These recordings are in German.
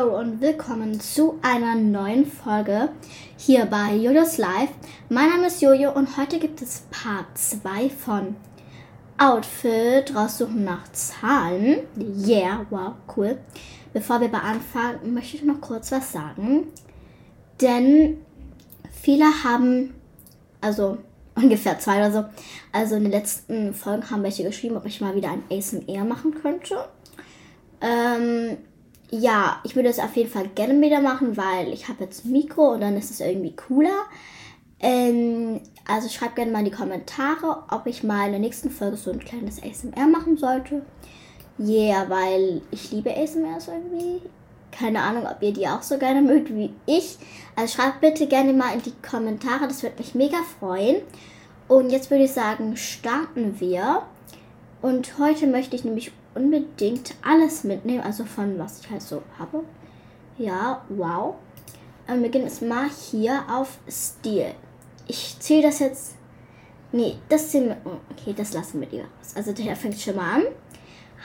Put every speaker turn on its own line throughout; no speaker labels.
Hallo und willkommen zu einer neuen Folge hier bei Jojo's Live. Mein Name ist Jojo und heute gibt es Part 2 von Outfit raussuchen nach Zahlen. Yeah, wow, cool. Bevor wir anfangen, möchte ich noch kurz was sagen. Denn viele haben, also ungefähr zwei oder so, also in den letzten Folgen haben welche geschrieben, ob ich mal wieder ein ASMR machen könnte. Ähm, ja, ich würde es auf jeden Fall gerne wieder machen, weil ich habe jetzt ein Mikro und dann ist es irgendwie cooler. Ähm, also schreibt gerne mal in die Kommentare, ob ich mal in der nächsten Folge so ein kleines ASMR machen sollte. Yeah, weil ich liebe ASMRs irgendwie. Keine Ahnung, ob ihr die auch so gerne mögt wie ich. Also schreibt bitte gerne mal in die Kommentare, das würde mich mega freuen. Und jetzt würde ich sagen, starten wir. Und heute möchte ich nämlich unbedingt alles mitnehmen, also von was ich halt so habe. Ja, wow. Wir gehen jetzt mal hier auf Stil. Ich zähle das jetzt. Nee, das zählen wir. Okay, das lassen wir lieber raus. Also der fängt schon mal an.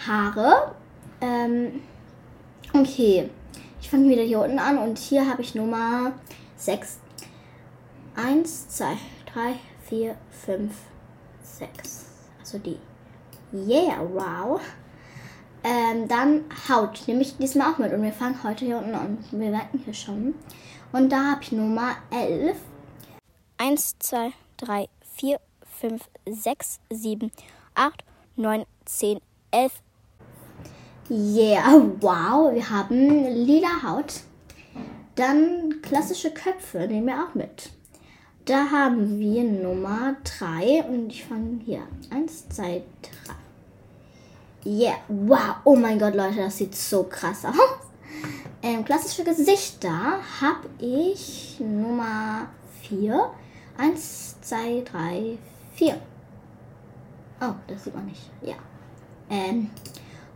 Haare. Ähm, okay. Ich fange wieder hier unten an und hier habe ich Nummer 6. 1, 2, 3, 4, 5, 6. Also die. Yeah, wow. Ähm, dann Haut nehme ich diesmal auch mit. Und wir fangen heute hier unten an. Wir merken hier schon. Und da habe ich Nummer 11.
1, 2, 3, 4, 5, 6, 7, 8, 9, 10, 11.
Yeah, wow. Wir haben lila Haut. Dann klassische Köpfe nehmen wir auch mit. Da haben wir Nummer 3 und ich fange hier. 1, 2, 3. Yeah, wow. Oh mein Gott, Leute, das sieht so krass aus. Ähm, klassische Gesichter habe ich Nummer 4. 1, 2, 3, 4. Oh, das sieht man nicht. Ja. Ähm,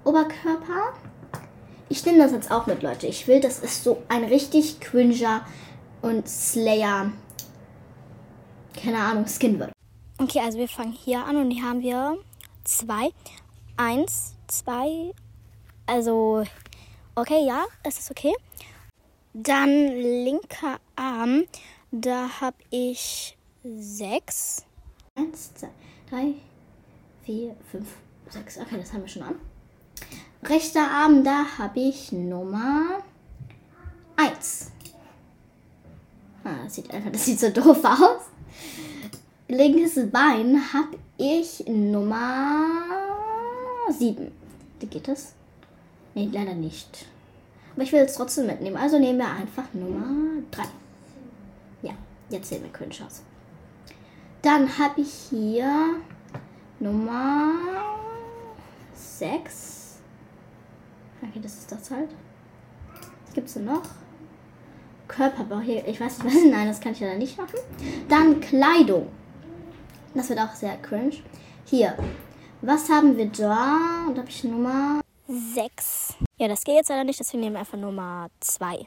Oberkörper. Ich nehme das jetzt auch mit, Leute. Ich will, dass es so ein richtig cringer und Slayer, keine Ahnung, Skin wird.
Okay, also wir fangen hier an und hier haben wir zwei. Eins, zwei, also okay, ja, es ist okay. Dann linker Arm, da habe ich sechs.
Eins, zwei, drei, vier, fünf, sechs. Okay, das haben wir schon an. Rechter Arm, da habe ich Nummer eins. Ah, das sieht einfach, das sieht so doof aus. Linkes Bein habe ich Nummer sieben. Geht das? Nee, leider nicht. Aber ich will es trotzdem mitnehmen. Also nehmen wir einfach Nummer 3. Ja, jetzt sehen wir cringe aus. Dann habe ich hier Nummer 6. Okay, das ist das halt. Was gibt es denn noch? Körperbau hier. Ich weiß nicht, was. Nein, das kann ich leider nicht machen. Dann Kleidung. Das wird auch sehr cringe. Hier. Was haben wir da? Und habe ich Nummer
6. Ja, das geht jetzt leider nicht, deswegen nehmen wir einfach Nummer 2.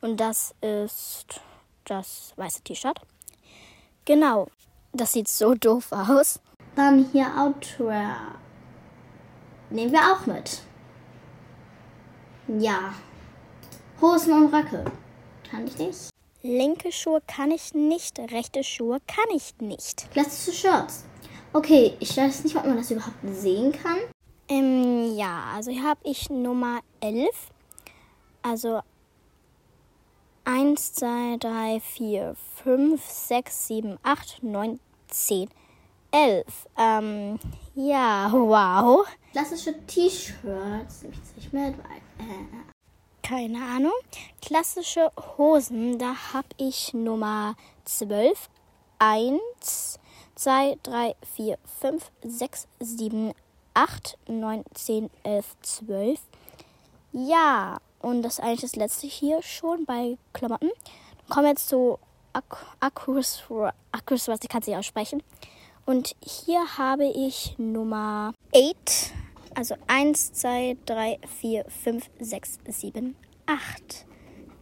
Und das ist das weiße T-Shirt. Genau. Das sieht so doof aus.
Dann hier Outwear. Nehmen wir auch mit. Ja. Hosen und Röcke. Kann ich nicht.
Linke Schuhe kann ich nicht, rechte Schuhe kann ich nicht.
Klassische Shirts. Okay, ich weiß nicht, ob man das überhaupt sehen kann.
Ähm, ja, also hier habe ich Nummer 11. Also 1, 2, 3, 4, 5, 6, 7, 8, 9, 10, 11. Ähm, ja, wow.
Klassische T-Shirts. Nicht weil. Äh,
Keine Ahnung. Klassische Hosen, da habe ich Nummer 12. 1, 2, 3, 4, 5, 6, 7, 8, 9, 10, 11, 12. Ja, und das ist eigentlich das letzte hier schon bei Klamotten. Kommen wir jetzt zu Akkus, Akkus, was ich kann es nicht aussprechen. Und hier habe ich Nummer 8. Also 1, 2, 3, 4, 5, 6, 7, 8.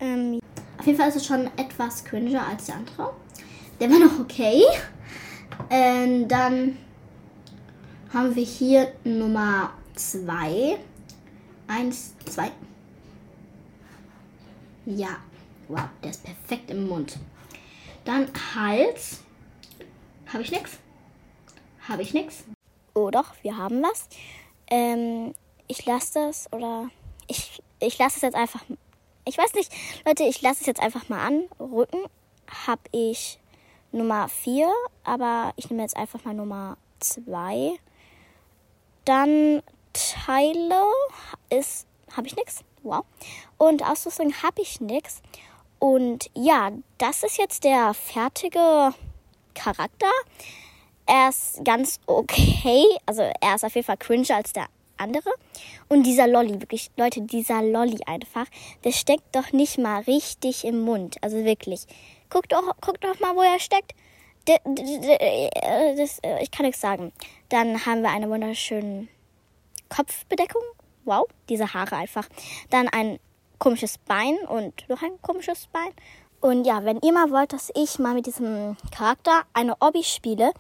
Ähm,
Auf jeden Fall ist es schon etwas cringer als der andere. Der war noch okay. Ähm, dann haben wir hier Nummer 2. Eins, zwei. Ja. Wow, der ist perfekt im Mund. Dann Hals. Habe ich nix? Habe ich nix?
Oh doch, wir haben was. Ähm, ich lasse das oder ich, ich lasse es jetzt einfach. Ich weiß nicht, Leute, ich lasse es jetzt einfach mal an. Rücken habe ich Nummer 4, aber ich nehme jetzt einfach mal Nummer 2. Dann Teile ist habe ich nichts. Wow. Und Ausrüstung habe ich nichts. Und ja, das ist jetzt der fertige Charakter. Er ist ganz okay. Also er ist auf jeden Fall cringer als der andere. Und dieser Lolly, wirklich, Leute, dieser Lolly einfach, der steckt doch nicht mal richtig im Mund. Also wirklich. Guckt doch, guckt doch mal, wo er steckt. Das, ich kann nichts sagen. Dann haben wir eine wunderschöne Kopfbedeckung. Wow, diese Haare einfach. Dann ein komisches Bein und noch ein komisches Bein. Und ja, wenn ihr mal wollt, dass ich mal mit diesem Charakter eine Obby spiele,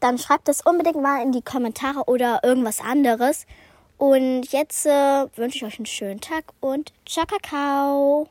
dann schreibt das unbedingt mal in die Kommentare oder irgendwas anderes. Und jetzt äh, wünsche ich euch einen schönen Tag und ciao, Kakao.